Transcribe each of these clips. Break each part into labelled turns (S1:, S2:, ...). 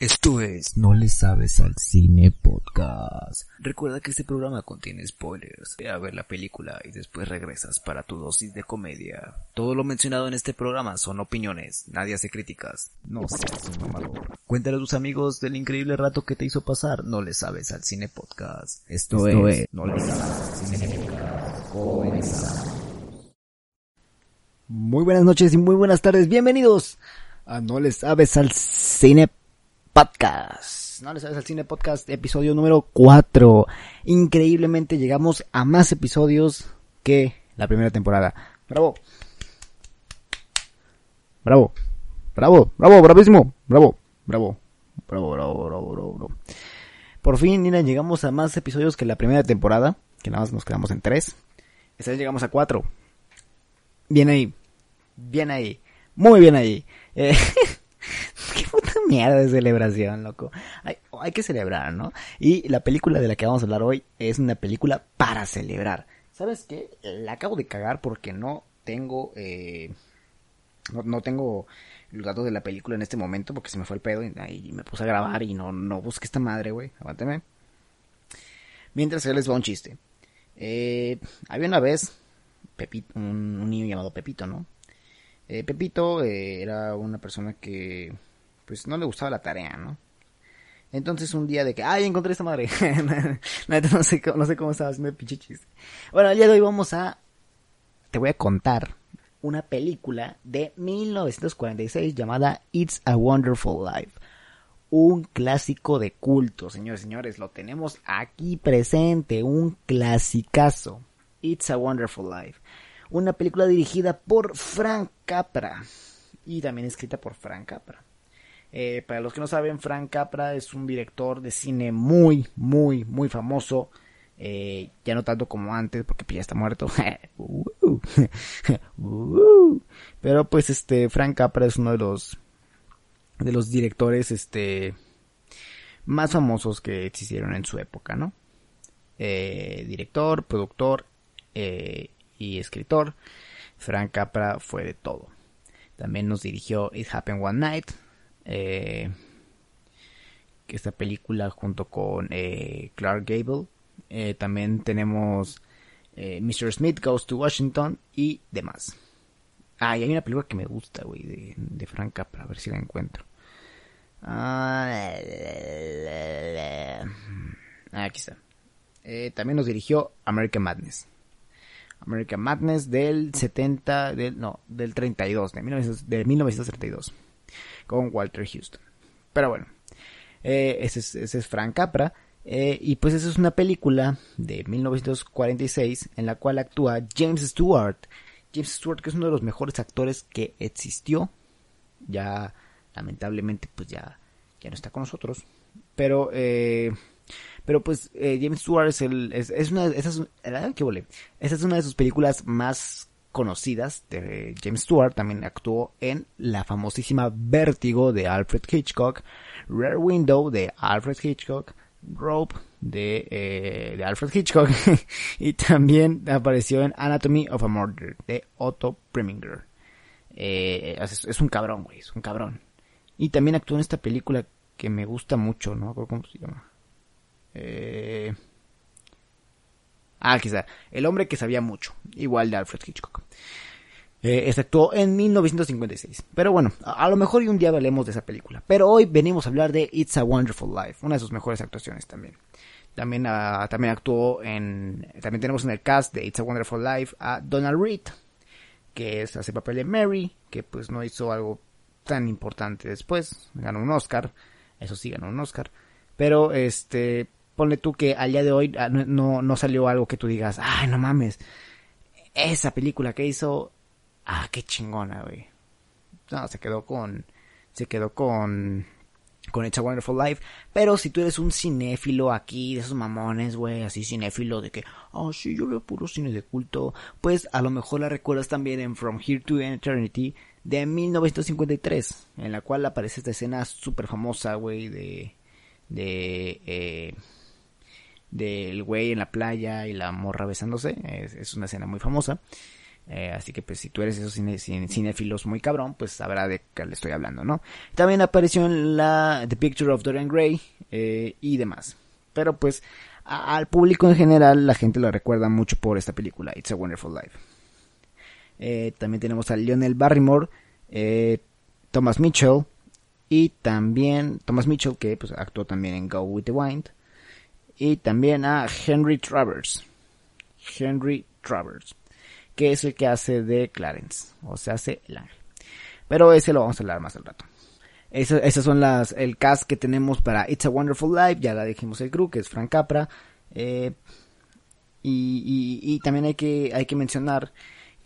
S1: Esto es No le sabes al cine podcast. Recuerda que este programa contiene spoilers. Ve a ver la película y después regresas para tu dosis de comedia. Todo lo mencionado en este programa son opiniones. Nadie hace críticas. No seas un mamador. Cuéntale a tus amigos del increíble rato que te hizo pasar. No le sabes al cine podcast. Esto, es, No le sabes al cine podcast. Comenzamos. Muy buenas noches y muy buenas tardes. Bienvenidos a No le sabes al cine podcast. No le sabes al cine podcast, episodio número 4. Increíblemente llegamos a más episodios que la primera temporada. Bravo. Bravo. Bravo, bravo, bravísimo. Bravo, bravo. Bravo, bravo, bravo, bravo, bravo. Por fin, mira, llegamos a más episodios que la primera temporada, que nada más nos quedamos en 3. Esta vez llegamos a 4. Bien ahí. Bien ahí. Muy bien ahí. Eh, mierda de celebración, loco. Hay, hay, que celebrar, ¿no? Y la película de la que vamos a hablar hoy es una película para celebrar. ¿Sabes qué? La acabo de cagar porque no tengo, eh, no, tengo los datos de la película en este momento porque se me fue el pedo y, me puse a grabar y no, no busqué esta madre, güey. Aguánteme. Mientras se les va un chiste. Eh, había una vez Pepito, un, un niño llamado Pepito, ¿no? Eh, Pepito eh, era una persona que pues no le gustaba la tarea, ¿no? Entonces un día de que, ay, encontré esta madre. no, sé, cómo estaba haciendo el pinche chiste. Bueno, el día de hoy vamos a... Te voy a contar una película de 1946 llamada It's a Wonderful Life. Un clásico de culto, señores señores. Lo tenemos aquí presente. Un clasicazo. It's a Wonderful Life una película dirigida por Frank Capra y también escrita por Frank Capra. Eh, para los que no saben, Frank Capra es un director de cine muy, muy, muy famoso. Eh, ya no tanto como antes, porque ya está muerto. Pero pues este, Frank Capra es uno de los, de los directores, este, más famosos que existieron en su época, ¿no? Eh, director, productor, y escritor. Frank Capra fue de todo. También nos dirigió It Happened One Night. Eh, esta película junto con eh, Clark Gable. Eh, también tenemos eh, Mr. Smith Goes to Washington y demás. Ah, y hay una película que me gusta, güey, de, de Frank Capra. A ver si la encuentro. Ah, aquí está. También nos dirigió American Madness. American Madness del 70, del, no, del 32, de, 1900, de 1932, con Walter Houston. Pero bueno, eh, ese, es, Frank Capra, eh, y pues esa es una película de 1946 en la cual actúa James Stewart. James Stewart que es uno de los mejores actores que existió, ya lamentablemente pues ya, ya no está con nosotros, pero... Eh, pero pues James Stewart es, el, es, es. Esa es una de sus películas más conocidas de James Stewart. También actuó en la famosísima Vértigo de Alfred Hitchcock, Rare Window de Alfred Hitchcock, Rope de, eh, Alfred Hitchcock y también apareció en Anatomy of a Murder de Otto Preminger. Eh, es, es, un cabrón, güey, es un cabrón. Y también actuó en esta película que me gusta mucho, ¿no? ¿Cómo se llama? Eh... Ah, está. El hombre que sabía mucho. Igual de Alfred Hitchcock. Eh, actuó en 1956. Pero bueno, a, lo mejor y un día hablemos de esa película. Pero hoy venimos a hablar de It's a Wonderful Life. Una de sus mejores actuaciones también. También, uh, también actuó en... También tenemos en el cast de It's a Wonderful Life a Donald Reed. Que es, hace papel de Mary. Que pues no hizo algo tan importante después. Ganó un Oscar. Eso sí, ganó un Oscar. Pero este ponle tú que al día de hoy ah, no, no salió algo que tú digas, ay, no mames, esa película que hizo, ah, qué chingona, güey. No, se quedó con, se quedó con, con It's a Wonderful Life. Pero si tú eres un cinéfilo aquí, de esos mamones, güey, así cinéfilo de que, oh, sí, yo veo puro cine de culto, pues a lo mejor la recuerdas también en From Here to Eternity de 1953, en la cual aparece esta escena súper famosa, güey, de, de, eh, del güey en la playa y la morra besándose. Es, una escena muy famosa. Eh, así que pues si tú eres esos cine, cinéfilos muy cabrón, pues sabrá de qué le estoy hablando, ¿no? También apareció en la The Picture of Dorian Gray eh, y demás. Pero pues al público en general la gente lo recuerda mucho por esta película, It's a Wonderful Life. Eh, también tenemos a Lionel Barrymore, Thomas Mitchell y también Thomas Mitchell que pues actuó también en Go With The Wind y también a Henry Travers. Henry Travers, que es el que hace de Clarence, o sea, hace el ángel. Pero ese lo vamos a hablar más al rato. esas son las, el cast que tenemos para It's a Wonderful Life, ya la dijimos el crew, que es Frank Capra. Eh, y, y, también hay que, hay que mencionar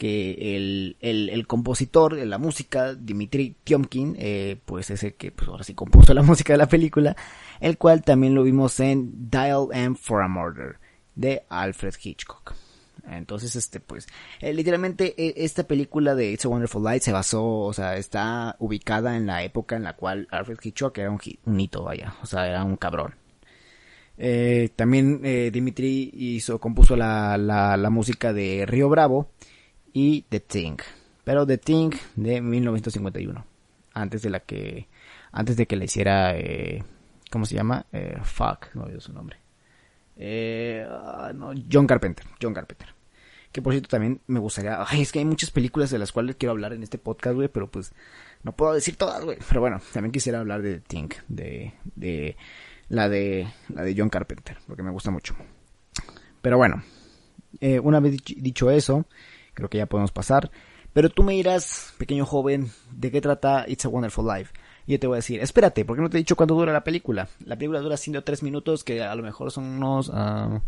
S1: que el, el, compositor de la música, Dimitri Tiomkin, eh, pues es el que pues ahora sí compuso la música de la película, el cual también lo vimos en Dial M for a Murder de Alfred Hitchcock. Entonces, este, pues, eh, literalmente e, esta película de It's a Wonderful Life se basó, o sea, está ubicada en la época en la cual Alfred Hitchcock era un, hito, vaya, o sea, era un cabrón. Eh, también Dimitri hizo, compuso la, la, la música de Río Bravo, y The Thing. Pero The Thing de 1951. Antes de la que. Antes de que le hiciera. Eh, ¿Cómo se llama? Eh, fuck, no olvido su nombre. Eh, ah, no, John Carpenter. John Carpenter. Que por cierto también me gustaría. Ay, es que hay muchas películas de las cuales quiero hablar en este podcast, güey. Pero pues. No puedo decir todas, güey. Pero bueno, también quisiera hablar de The Thing. De. de la de. La de John Carpenter. Porque me gusta mucho. Pero bueno. Eh, una vez dicho eso creo que ya podemos pasar. Pero tú me dirás, pequeño joven, ¿de qué trata It's a Wonderful Life? Y yo te voy a decir, espérate, ¿por qué no te he dicho cuánto dura la película? La película dura 103 minutos, que a lo mejor son unos... Uh,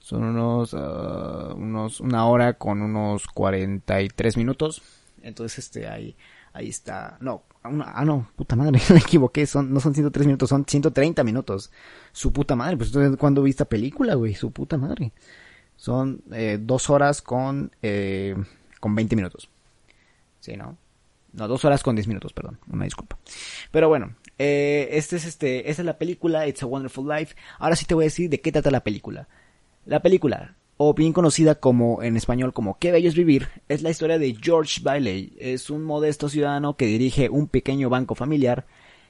S1: son unos... Uh, unos... Una hora con unos 43 minutos. Entonces, este, ahí... Ahí está. No, ah, no, puta madre, me equivoqué. Son, no son 103 minutos, son 130 minutos. Su puta madre. Pues entonces, ¿cuándo vi esta película, güey? Su puta madre. Son eh, dos horas con, eh, con 20 minutos. Sí, ¿no? No, dos horas con 10 minutos, perdón. Una disculpa. Pero bueno, eh, este es este, esta es la película It's a Wonderful Life. Ahora sí te voy a decir de qué trata la película. La película, o bien conocida como en español como Qué bello es vivir, es la historia de George Bailey. Es un modesto ciudadano que dirige un pequeño banco familiar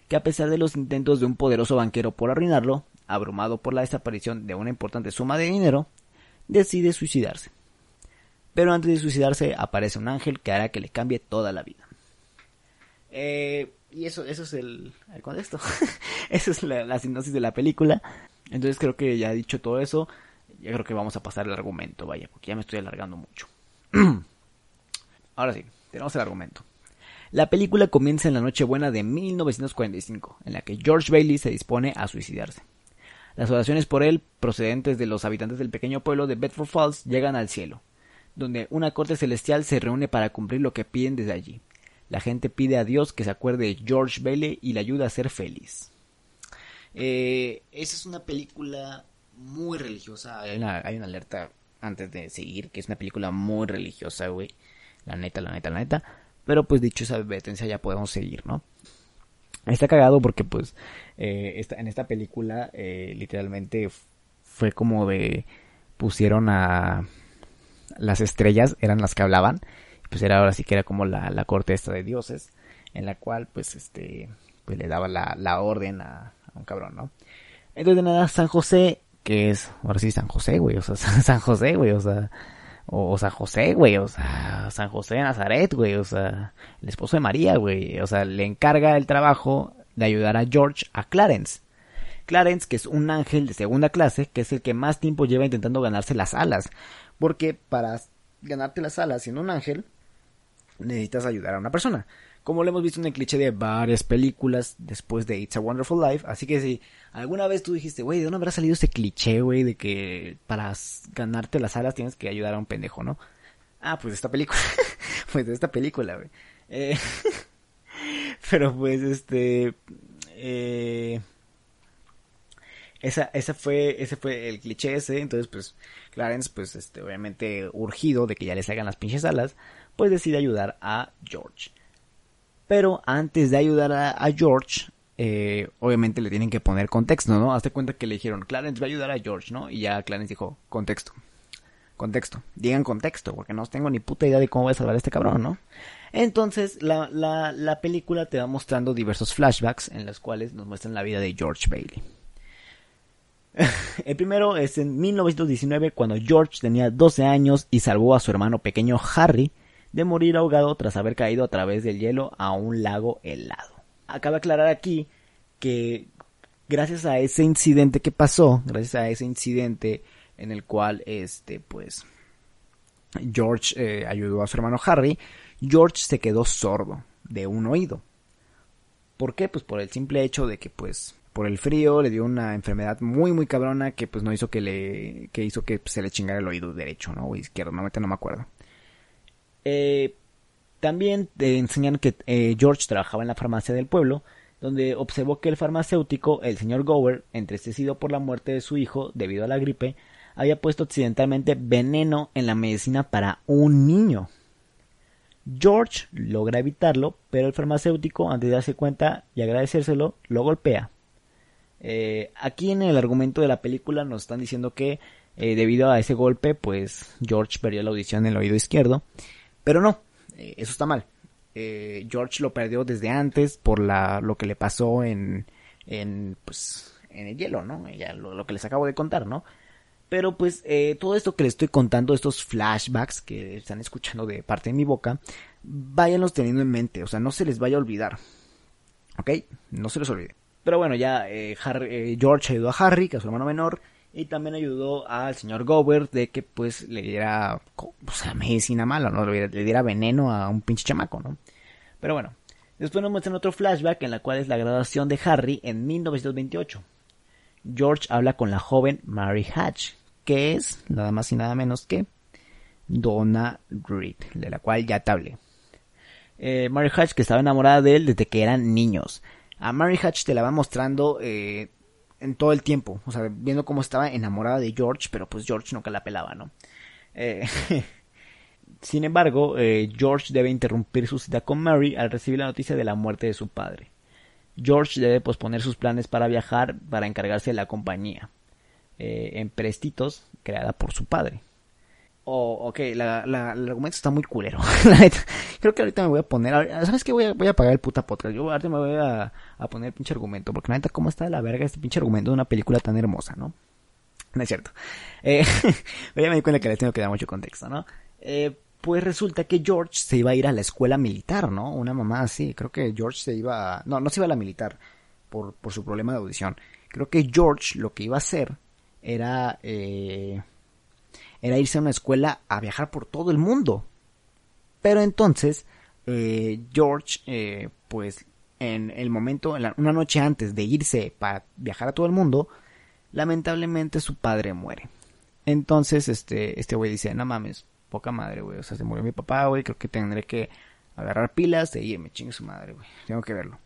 S1: que a pesar de los intentos de un poderoso banquero por arruinarlo, abrumado por la desaparición de una importante suma de dinero, decide suicidarse. Pero antes de suicidarse aparece un ángel que hará que le cambie toda la vida. Eh, y eso, eso es el, el contexto. Eso es la, la sinopsis de la película. Entonces creo que ya dicho todo eso. Ya creo que vamos a pasar el argumento, vaya, porque ya me estoy alargando mucho. Ahora sí, tenemos el argumento. La película comienza en la Nochebuena de 1945, en la que George Bailey se dispone a suicidarse. Las oraciones por él, procedentes de los habitantes del pequeño pueblo de Bedford Falls, llegan al cielo, donde una corte celestial se reúne para cumplir lo que piden desde allí. La gente pide a Dios que se acuerde de George Bailey y le ayude a ser feliz. Eh, esa es una película muy religiosa. Hay una, hay una alerta antes de seguir, que es una película muy religiosa, güey. La neta, la neta, la neta. Pero pues dicho esa advertencia ya podemos seguir, ¿no? Está cagado porque pues eh, en esta película eh, literalmente fue como de pusieron a las estrellas eran las que hablaban pues era ahora sí que era como la, la corte esta de dioses en la cual pues este pues le daba la, la orden a, un cabrón no entonces de nada San José que es ahora sí San José güey o sea San José güey o sea o, San José, güey, o sea, San José de Nazaret, güey, o sea, el esposo de María, güey, o sea, le encarga el trabajo de ayudar a George a Clarence. Clarence, que es un ángel de segunda clase, que es el que más tiempo lleva intentando ganarse las alas, porque para ganarte las alas siendo un ángel, necesitas ayudar a una persona. Como lo hemos visto en el cliché de varias películas después de It's a Wonderful Life. Así que si alguna vez tú dijiste, güey, ¿de dónde habrá salido este cliché, güey, de que para ganarte las alas tienes que ayudar a un pendejo, ¿no? Ah, pues esta película. pues de esta película, güey. Eh, pero pues este... Eh, esa, esa fue, ese fue el cliché ese, entonces pues Clarence, pues este, obviamente urgido de que ya le salgan las pinches alas, pues decide ayudar a George. Pero antes de ayudar a, George, eh, obviamente le tienen que poner contexto, ¿no? Hazte cuenta que le dijeron, Clarence va a ayudar a George, ¿no? Y ya Clarence dijo, contexto. Contexto. Digan contexto, porque no tengo ni puta idea de cómo voy a salvar a este cabrón, ¿no? Entonces, la, la, la película te va mostrando diversos flashbacks en los cuales nos muestran la vida de George Bailey. El primero es en 1919 cuando George tenía 12 años y salvó a su hermano pequeño Harry de morir ahogado tras haber caído a través del hielo a un lago helado. Acaba de aclarar aquí que gracias a ese incidente que pasó, gracias a ese incidente en el cual este pues George eh, ayudó a su hermano Harry, George se quedó sordo de un oído. ¿Por qué? Pues por el simple hecho de que pues por el frío le dio una enfermedad muy muy cabrona que pues no hizo que le que hizo que se le chingara el oído derecho, ¿no? O izquierdo, no, no me acuerdo. Eh, también te enseñan que eh, George trabajaba en la farmacia del pueblo, donde observó que el farmacéutico, el señor Gower, entristecido por la muerte de su hijo debido a la gripe, había puesto accidentalmente veneno en la medicina para un niño. George logra evitarlo, pero el farmacéutico, antes de darse cuenta y agradecérselo, lo golpea. Eh, aquí en el argumento de la película nos están diciendo que debido a ese golpe, pues George perdió la audición en el oído izquierdo pero no, eh, eso está mal. Eh, George lo perdió desde antes por la, lo que le pasó en, en, pues, en el hielo, ¿no? Ya lo, que les acabo de contar, ¿no? Pero pues eh, todo esto que les estoy contando, estos flashbacks que están escuchando de parte de mi boca, váyanlos teniendo en mente, o sea, no se les vaya a olvidar. ¿Ok? No se les olvide. Pero bueno, ya George ayudó a Harry, que es su hermano menor, y también ayudó al señor Gower de que pues le diera o sea, medicina mala, ¿no? Le, diera veneno a un pinche chamaco, ¿no? Pero bueno, después nos muestran otro flashback en la cual es la graduación de Harry en 1928. George habla con la joven Mary Hatch, que es nada más y nada menos que Donna Reed, de la cual ya te hablé. Eh, Mary Hatch que estaba enamorada de él desde que eran niños. A Mary Hatch te la va mostrando eh, en todo el tiempo, o sea, viendo cómo estaba enamorada de George, pero pues George nunca la pelaba, ¿no? Eh, sin embargo, eh, George debe interrumpir su cita con Mary al recibir la noticia de la muerte de su padre. George debe posponer sus planes para viajar para encargarse de la compañía eh, en Prestitos creada por su padre. Oh, ok, la, la, el argumento está muy culero. Creo que ahorita me voy a poner. ¿Sabes qué? Voy a, voy a apagar el puta podcast. Yo ahorita me voy a, a poner el pinche argumento. Porque la neta, ¿cómo está la verga este pinche argumento de una película tan hermosa, no? No es cierto. Eh, ya me di cuenta que les tengo que dar mucho contexto, ¿no? Eh, pues resulta que George se iba a ir a la escuela militar, ¿no? Una mamá así. Creo que George se iba. A... No, no se iba a la militar. Por, por su problema de audición. Creo que George lo que iba a hacer era. Eh era irse a una escuela a viajar por todo el mundo. Pero entonces, eh, George, eh, pues en el momento, una noche antes de irse para viajar a todo el mundo, lamentablemente su padre muere. Entonces, este, este güey dice, no mames, poca madre, güey, o sea, se murió mi papá, güey, creo que tendré que agarrar pilas de irme, chingue su madre, güey, tengo que verlo.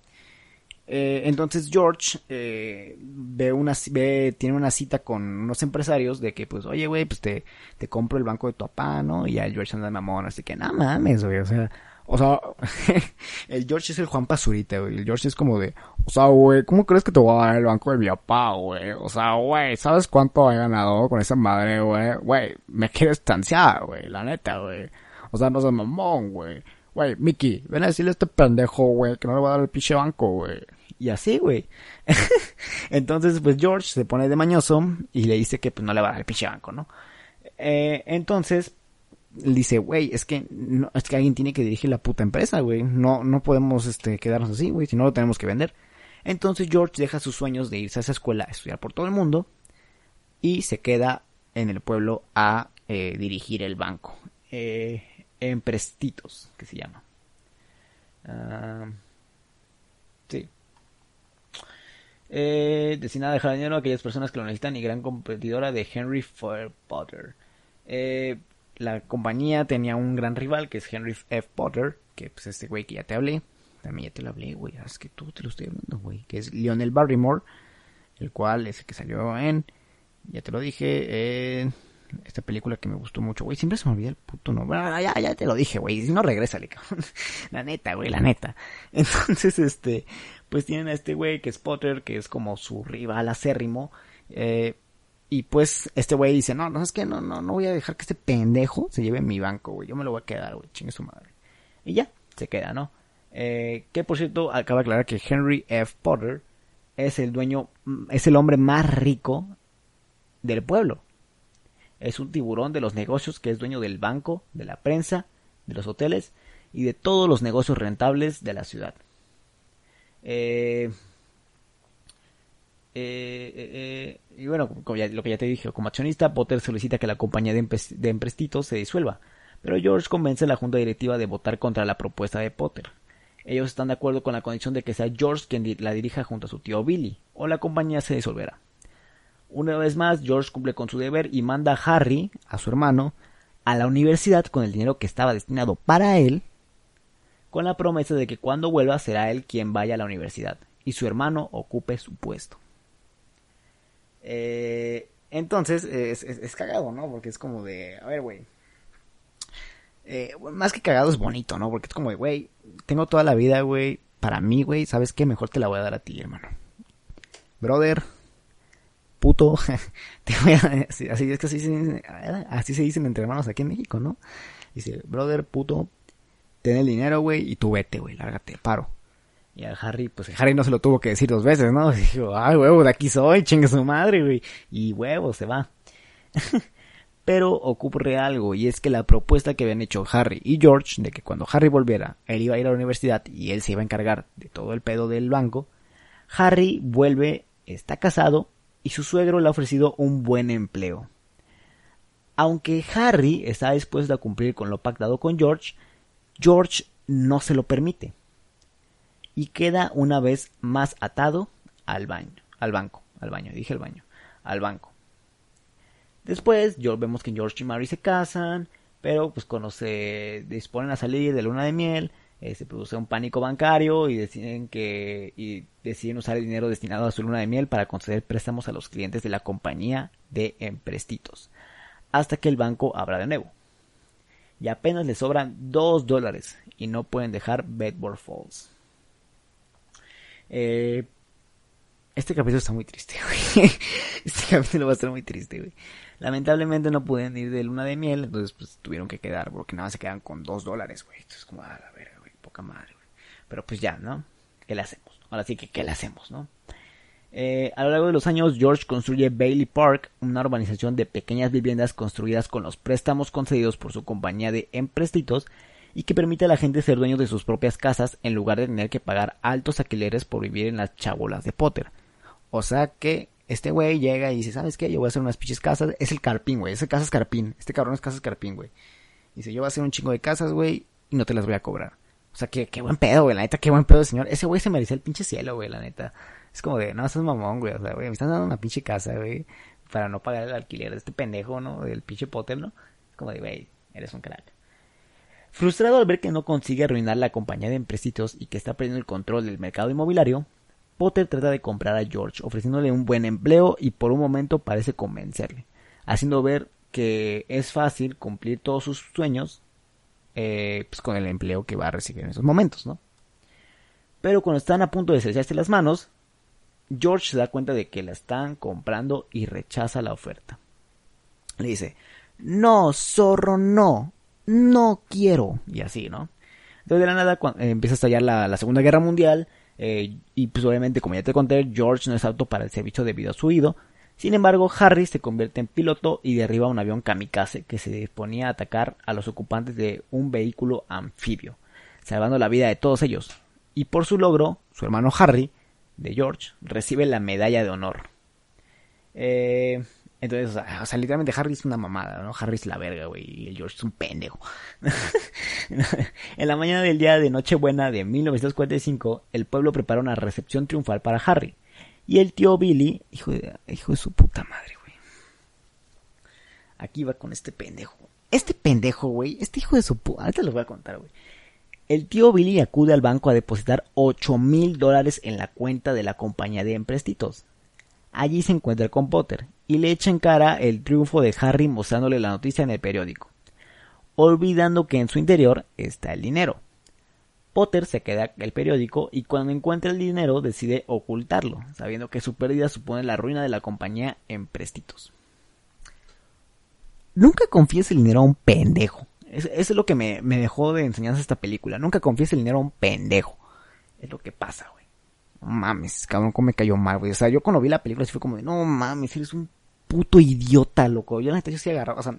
S1: Eh, entonces George eh, ve una, ve, tiene una cita con unos empresarios de que, pues, oye, güey, pues te, te compro el banco de tu papá, ¿no? Y ya el George anda de mamón, así que, no mames, güey, o sea, o sea, el George es el Juan Pazurita, güey. El George es como de, o sea, güey, ¿cómo crees que te voy a dar el banco de mi papá, güey? O sea, güey, ¿sabes cuánto he ganado con esa madre, güey? Güey, me quiero estanciar, güey, la neta, güey. O sea, no seas mamón, güey. Güey, Mickey, ven a decirle a este pendejo, güey, que no le va a dar el pinche banco, güey. Y así, güey. entonces, pues George se pone de mañoso y le dice que pues no le va a dar el pinche banco, ¿no? Eh, entonces, dice, güey, es que es que alguien tiene que dirigir la puta empresa, güey. No, no podemos este, quedarnos así, güey, si no lo tenemos que vender. Entonces George deja sus sueños de irse a esa escuela a estudiar por todo el mundo y se queda en el pueblo a eh, dirigir el banco. Eh, en Prestitos, que se llama. Ah, sí. Eh, destinada a dejar dinero a aquellas personas que lo necesitan y gran competidora de Henry F. Potter. Eh, la compañía tenía un gran rival que es Henry F. Potter, que pues este güey que ya te hablé, también ya te lo hablé, güey, ah, es que tú te lo estoy hablando, güey, que es Lionel Barrymore, el cual es el que salió en, ya te lo dije, en esta película que me gustó mucho, güey, siempre se me olvida el puto nombre, ah, ya, ya te lo dije, güey, si no regrésale, cabrón, la neta, güey, la neta, entonces, este, pues tienen a este güey que es Potter, que es como su rival acérrimo, eh, y pues este güey dice, no, no, es que no, no, no voy a dejar que este pendejo se lleve mi banco, güey. Yo me lo voy a quedar, güey, chingue su madre. Y ya, se queda, ¿no? Eh, que por cierto, acaba de aclarar que Henry F. Potter es el dueño, es el hombre más rico del pueblo. Es un tiburón de los negocios que es dueño del banco, de la prensa, de los hoteles y de todos los negocios rentables de la ciudad. Eh, eh, eh, y bueno, lo que ya te dije, como accionista, Potter solicita que la compañía de, de emprestitos se disuelva, pero George convence a la junta directiva de votar contra la propuesta de Potter. Ellos están de acuerdo con la condición de que sea George quien la dirija junto a su tío Billy, o la compañía se disolverá. Una vez más, George cumple con su deber y manda a Harry, a su hermano, a la universidad con el dinero que estaba destinado para él, con la promesa de que cuando vuelva será él quien vaya a la universidad y su hermano ocupe su puesto. Eh, entonces, es, es, cagado, ¿no? Porque es como de, a ver, güey. Eh, más que cagado es bonito, ¿no? Porque es como de, güey, tengo toda la vida, güey. Para mí, güey, ¿sabes qué? Mejor te la voy a dar a ti, hermano. Brother, puto, te voy a, así, es que así se, así se dicen entre hermanos aquí en México, ¿no? Dice, brother, puto, ten el dinero, güey, y tú vete, güey, lárgate, paro. Y a Harry, pues Harry no se lo tuvo que decir dos veces, ¿no? Dijo, ay, huevo, de aquí soy, chingue su madre, güey. Y huevo, se va. Pero ocurre algo, y es que la propuesta que habían hecho Harry y George, de que cuando Harry volviera, él iba a ir a la universidad y él se iba a encargar de todo el pedo del banco, Harry vuelve, está casado, y su suegro le ha ofrecido un buen empleo. Aunque Harry está dispuesto a cumplir con lo pactado con George, George no se lo permite y queda una vez más atado al baño, al banco, al baño, dije el baño, al banco. Después vemos que George y Mary se casan, pero pues cuando se disponen a salir de luna de miel, eh, se produce un pánico bancario y deciden que y deciden usar el dinero destinado a su luna de miel para conceder préstamos a los clientes de la compañía de emprestitos, hasta que el banco abra de nuevo. Y apenas les sobran dos dólares y no pueden dejar Bedford Falls. Eh, este capítulo está muy triste, güey. Este capítulo va a estar muy triste, güey. Lamentablemente no pueden ir de luna de miel, entonces pues tuvieron que quedar, porque nada se quedan con dos dólares, güey. Entonces como, a la verga, poca madre, güey. Pero pues ya, ¿no? ¿Qué le hacemos? Ahora sí que, ¿qué le hacemos, no? Eh, a lo largo de los años, George construye Bailey Park, una urbanización de pequeñas viviendas construidas con los préstamos concedidos por su compañía de emprestitos y que permite a la gente ser dueños de sus propias casas en lugar de tener que pagar altos alquileres por vivir en las chabolas de Potter. O sea que este güey llega y dice, ¿sabes qué? Yo voy a hacer unas pinches casas. Es el carpín, güey. Ese casa es carpín. Este cabrón es casa carpín, güey. Dice, yo voy a hacer un chingo de casas, güey, y no te las voy a cobrar. O sea, que qué buen pedo, güey. La neta, qué buen pedo, señor. Ese güey se merece el pinche cielo, güey, la neta. Es como de, no, es mamón, güey. O sea, güey, me están dando una pinche casa, güey, para no pagar el alquiler de este pendejo, ¿no? Del pinche Potter, ¿no? Es como de, güey, eres un crack. Frustrado al ver que no consigue arruinar la compañía de emprestitos y que está perdiendo el control del mercado inmobiliario, Potter trata de comprar a George, ofreciéndole un buen empleo y por un momento parece convencerle, haciendo ver que es fácil cumplir todos sus sueños eh, pues con el empleo que va a recibir en esos momentos, ¿no? Pero cuando están a punto de cerrarse las manos, George se da cuenta de que la están comprando y rechaza la oferta. Le dice, no, zorro, no, no quiero, y así, ¿no? Entonces de la nada eh, empieza a estallar la, Segunda Guerra Mundial, eh, y pues obviamente, como ya te conté, George no es apto para el servicio debido a su oído. Sin embargo, Harry se convierte en piloto y derriba un avión kamikaze que se disponía a atacar a los ocupantes de un vehículo anfibio, salvando la vida de todos ellos. Y por su logro, su hermano Harry, de George, recibe la medalla de honor. Eh, Entonces, o sea, literalmente Harry es una mamada, ¿no? Harry es la verga, güey, y el George es un pendejo. en la mañana del día de Nochebuena de 1945, el pueblo prepara una recepción triunfal para Harry. Y el tío Billy, hijo de, su puta madre, güey. Aquí va con este pendejo. Este pendejo, güey, este hijo de su puta... Ahorita lo voy a contar, güey. El tío Billy acude al banco a depositar 8 mil dólares en la cuenta de la compañía de empréstitos. Allí se encuentra con Potter y le echa en cara el triunfo de Harry mostrándole la noticia en el periódico, olvidando que en su interior está el dinero. Potter se queda el periódico y cuando encuentra el dinero decide ocultarlo, sabiendo que su pérdida supone la ruina de la compañía en préstitos. Nunca confíes el dinero a un pendejo. Eso, es lo que me, dejó de enseñanza esta película. Nunca confíes el dinero a un pendejo. Es lo que pasa, güey. No mames, cabrón, cómo me cayó mal, güey. O sea, yo cuando vi la película fue como de, no mames, eres un puto idiota, loco. Yo la neta yo sí agarraba, o sea,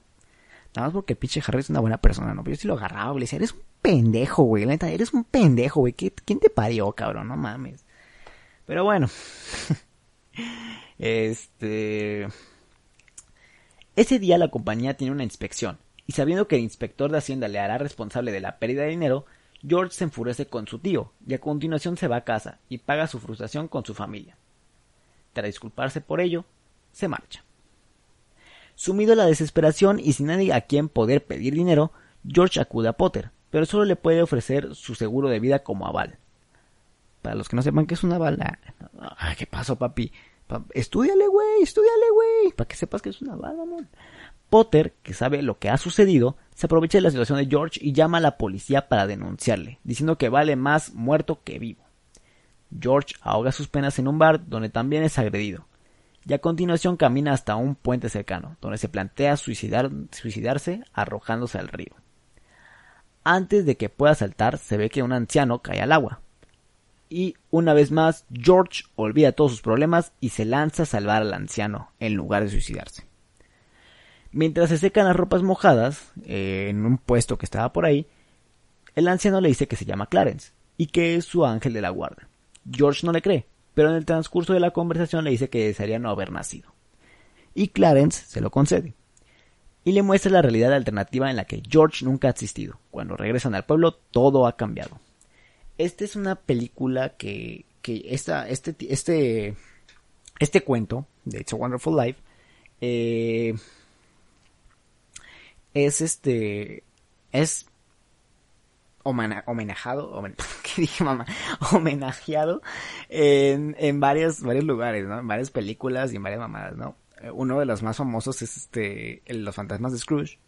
S1: nada más porque pinche Harry es una buena persona, ¿no? Pero yo sí lo agarraba, güey. Le decía, eres un pendejo, güey. La neta, eres un pendejo, güey. ¿Quién te parió, cabrón? No mames. Pero bueno. este... Ese día la compañía tiene una inspección, y sabiendo que el inspector de Hacienda le hará responsable de la pérdida de dinero, George se enfurece con su tío, y a continuación se va a casa y paga su frustración con su familia. Tras disculparse por ello, se marcha. Sumido a la desesperación y sin nadie a quien poder pedir dinero, George acude a Potter, pero solo le puede ofrecer su seguro de vida como aval. Para los que no sepan qué es un aval, ¿qué pasó, papi? Estudiale, güey, estudiale, güey, para que sepas que es una aval, amor. Potter, que sabe lo que ha sucedido, se aprovecha de la situación de George y llama a la policía para denunciarle, diciendo que vale más muerto que vivo. George ahoga sus penas en un bar donde también es agredido, y a continuación camina hasta un puente cercano, donde se plantea suicidarse arrojándose al río. Antes de que pueda saltar, se ve que un anciano cae al agua. Y una vez más, George olvida todos sus problemas y se lanza a salvar al anciano, en lugar de suicidarse. Mientras se secan las ropas mojadas, eh, en un puesto que estaba por ahí, el anciano le dice que se llama Clarence y que es su ángel de la guarda. George no le cree, pero en el transcurso de la conversación le dice que desearía no haber nacido. Y Clarence se lo concede. Y le muestra la realidad alternativa en la que George nunca ha existido. Cuando regresan al pueblo, todo ha cambiado. Esta es una película que, que esta, este, este, este cuento de It's a Wonderful Life eh, es este, es homenajado, ¿qué dije mamá? Homenajeado en, en varios, varios lugares, ¿no? En varias películas y en varias mamadas, ¿no? Eh, uno de los más famosos es este, Los fantasmas de Scrooge.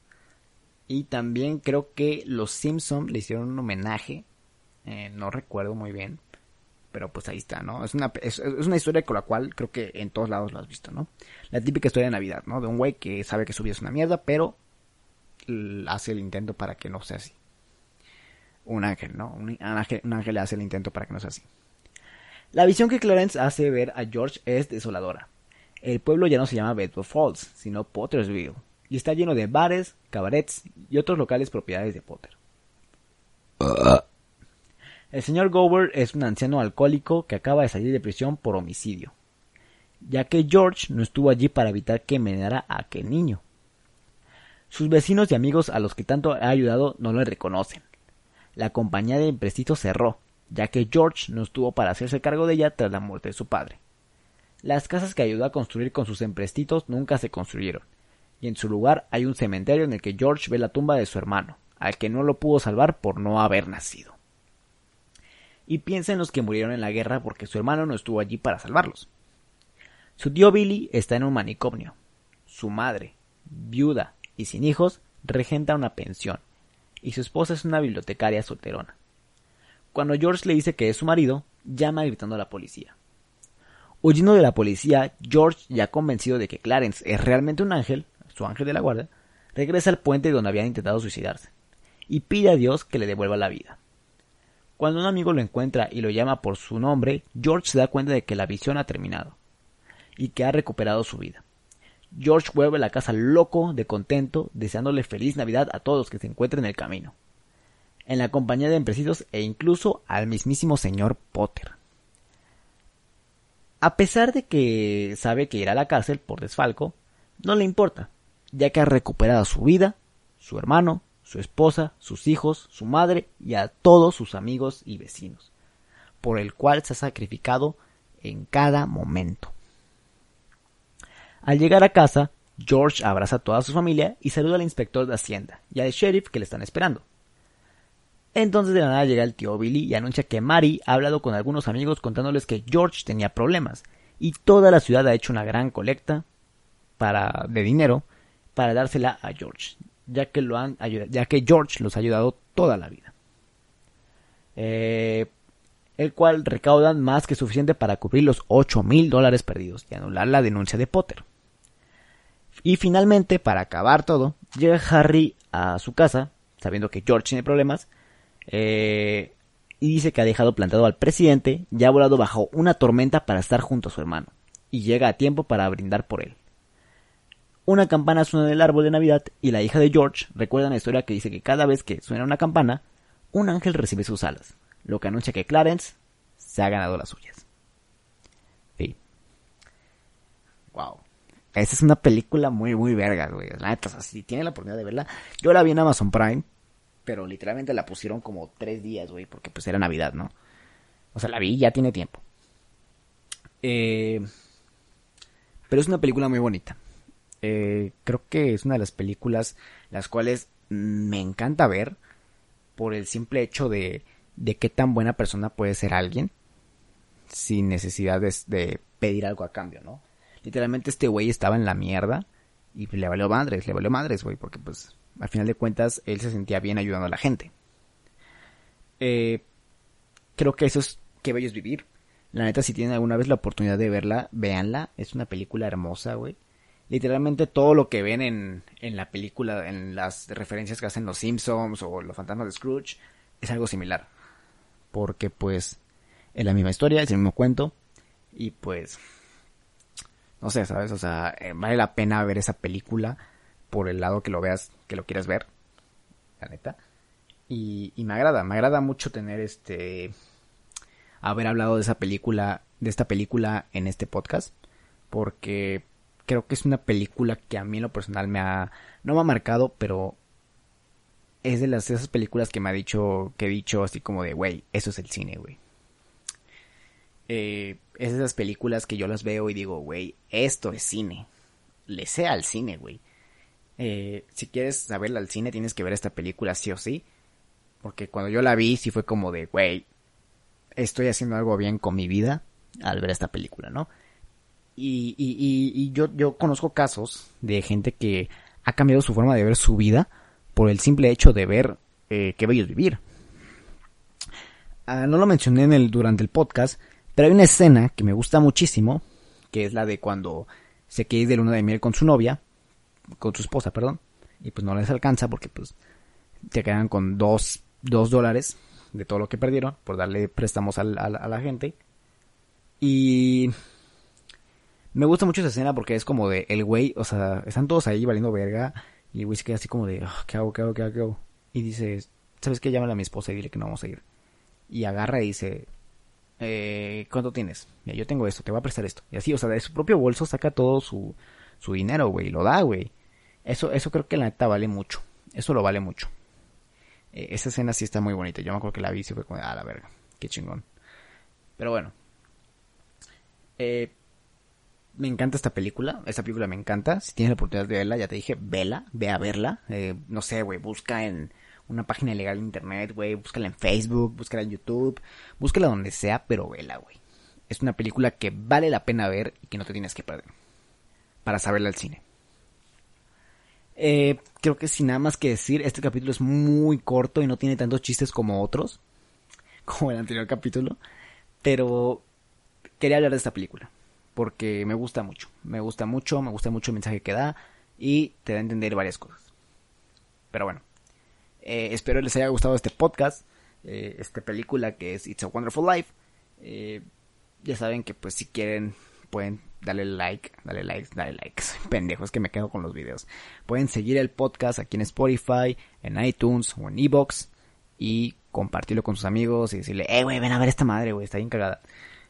S1: Y también creo que los Simpson le hicieron un homenaje, eh, no recuerdo muy bien, pero pues ahí está, ¿no? Es una, es, es, una historia con la cual creo que en todos lados lo has visto, ¿no? La típica historia de Navidad, ¿no? De un güey que sabe que su vida es una mierda, pero hace el intento para que no sea así un ángel, ¿no? Un ángel, un ángel hace el intento para que no sea así. La visión que Clarence hace ver a George es desoladora. El pueblo ya no se llama Bedford Falls, sino Pottersville, y está lleno de bares, cabarets y otros locales propiedades de Potter. El señor Gower es un anciano alcohólico que acaba de salir de prisión por homicidio, ya que George no estuvo allí para evitar que envenenara a aquel niño. Sus vecinos y amigos a los que tanto ha ayudado no le reconocen, la compañía de empréstitos cerró, ya que George no estuvo para hacerse cargo de ella tras la muerte de su padre. Las casas que ayudó a construir con sus emprestitos nunca se construyeron, y en su lugar hay un cementerio en el que George ve la tumba de su hermano, al que no lo pudo salvar por no haber nacido. Y piensa en los que murieron en la guerra porque su hermano no estuvo allí para salvarlos. Su tío Billy está en un manicomio. Su madre, viuda y sin hijos, regenta una pensión, y su esposa es una bibliotecaria solterona. Cuando George le dice que es su marido, llama gritando a la policía. Huyendo de la policía, George, ya convencido de que Clarence es realmente un ángel, su ángel de la guardia, regresa al puente donde habían intentado suicidarse, y pide a Dios que le devuelva la vida. Cuando un amigo lo encuentra y lo llama por su nombre, George se da cuenta de que la visión ha terminado, y que ha recuperado su vida. George vuelve a la casa loco de contento, deseándole feliz Navidad a todos que se encuentren en el camino, en la compañía de empresarios e incluso al mismísimo señor Potter. A pesar de que sabe que irá a la cárcel por desfalco, no le importa, ya que ha recuperado su vida, su hermano, su esposa, sus hijos, su madre y a todos sus amigos y vecinos, por el cual se ha sacrificado en cada momento. Al llegar a casa, George abraza a toda su familia y saluda al inspector de Hacienda y al sheriff que le están esperando. Entonces de la nada llega el tío Billy y anuncia que Mary ha hablado con algunos amigos contándoles que George tenía problemas y toda la ciudad ha hecho una gran colecta para, de dinero para dársela a George, ya que, lo han, ya que George los ha ayudado toda la vida. Eh, el cual recaudan más que suficiente para cubrir los 8 mil dólares perdidos y anular la denuncia de Potter. Y finalmente, para acabar todo, llega Harry a su casa, sabiendo que George tiene problemas, eh, y dice que ha dejado plantado al presidente y ha volado bajo una tormenta para estar junto a su hermano, y llega a tiempo para brindar por él. Una campana suena en el árbol de Navidad y la hija de George recuerda una historia que dice que cada vez que suena una campana, un ángel recibe sus alas, lo que anuncia que Clarence se ha ganado las suyas. Sí. Wow. Esta es una película muy, muy verga, güey. La neta, si tienen la oportunidad de verla. Yo la vi en Amazon Prime, pero literalmente la pusieron como tres días, güey, porque pues era Navidad, ¿no? O sea, la vi ya tiene tiempo. Eh, pero es una película muy bonita. Eh, creo que es una de las películas las cuales me encanta ver por el simple hecho de, de qué tan buena persona puede ser alguien sin necesidad de, pedir algo a cambio, ¿no? Literalmente este güey estaba en la mierda y le valió madres, le valió madres, güey, porque pues al final de cuentas él se sentía bien ayudando a la gente. Eh, creo que eso es qué bello es vivir. La neta, si tienen alguna vez la oportunidad de verla, véanla. Es una película hermosa, güey literalmente todo lo que ven en, en la película, en las referencias que hacen los Simpsons o los fantasmas de Scrooge, es algo similar. Porque pues es la misma historia, es el mismo cuento. Y pues, no sé, ¿sabes? O sea, eh, vale la pena ver esa película por el lado que lo veas, que lo quieras ver. La neta. Y, me agrada, me agrada mucho tener este... Haber hablado de esa película, de esta película en este podcast. Porque creo que es una película que a mí en lo personal me ha, no me ha marcado, pero es de las esas películas que me ha dicho, que he dicho así como de, güey, eso es el cine, güey. Eh, es de esas películas que yo las veo y digo, güey, esto es cine. Le sea al cine, güey. Eh, si quieres saberla al cine, tienes que ver esta película sí o sí. Porque cuando yo la vi, sí fue como de, güey, estoy haciendo algo bien con mi vida al ver esta película, ¿no? Y, y, y, yo, yo conozco casos de gente que ha cambiado su forma de ver su vida por el simple hecho de ver eh, qué bello es vivir. Ah, no lo mencioné en el, durante el podcast, pero hay una escena que me gusta muchísimo, que es la de cuando se quiere ir de luna de miel con su novia, con su esposa, perdón, y pues no les alcanza porque pues se quedan con dos, dos dólares de todo lo que perdieron por darle préstamos a la gente. Y me gusta mucho esa escena porque es como de el güey, o sea, están todos ahí valiendo verga y el güey se queda así como de, ah, ¿qué hago, qué hago, qué hago? Y dice, ¿sabes qué? Llámale a mi esposa y dile que no vamos a ir. Y agarra y dice, eh, ¿cuánto tienes? Mira, yo tengo esto, te voy a prestar esto. Y así, o sea, de su propio bolso saca todo su, su dinero, güey, lo da, güey. Eso, eso creo que la neta vale mucho. Eso lo vale mucho. Eh, esa escena sí está muy bonita. Yo me acuerdo que la vi y fue como, ah, la verga, qué chingón. Pero bueno. Eh, me encanta esta película. Esta película me encanta. Si tienes la oportunidad de verla, ya te dije, vela, ve a verla. Eh, no sé, güey, busca en una página legal de internet, güey. Búscala en Facebook, búscala en YouTube. Búscala donde sea, pero vela, güey. Es una película que vale la pena ver y que no te tienes que perder. Para saberla al cine. Eh, creo que sin nada más que decir, este capítulo es muy corto y no tiene tantos chistes como otros. Como el anterior capítulo. Pero quería hablar de esta película porque me gusta mucho, me gusta mucho, me gusta mucho el mensaje que da y te da a entender varias cosas. Pero bueno, eh, espero les haya gustado este podcast, eh, esta película que es It's a Wonderful Life. Eh, ya saben que pues si quieren pueden darle like, darle likes, darle likes. Pendejos que me quedo con los videos. Pueden seguir el podcast aquí en Spotify, en iTunes o en Evox y compartirlo con sus amigos y decirle, eh, güey, ven a ver esta madre, güey, está bien cagada.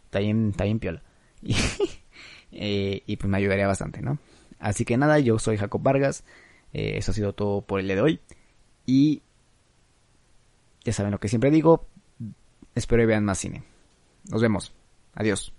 S1: Está bien, está bien piola. Y, eh, y pues me ayudaría bastante, ¿no? Así que nada, yo soy Jacob Vargas. Eh, eso ha sido todo por el día de hoy. Y ya saben lo que siempre digo. Espero que vean más cine. Nos vemos. Adiós.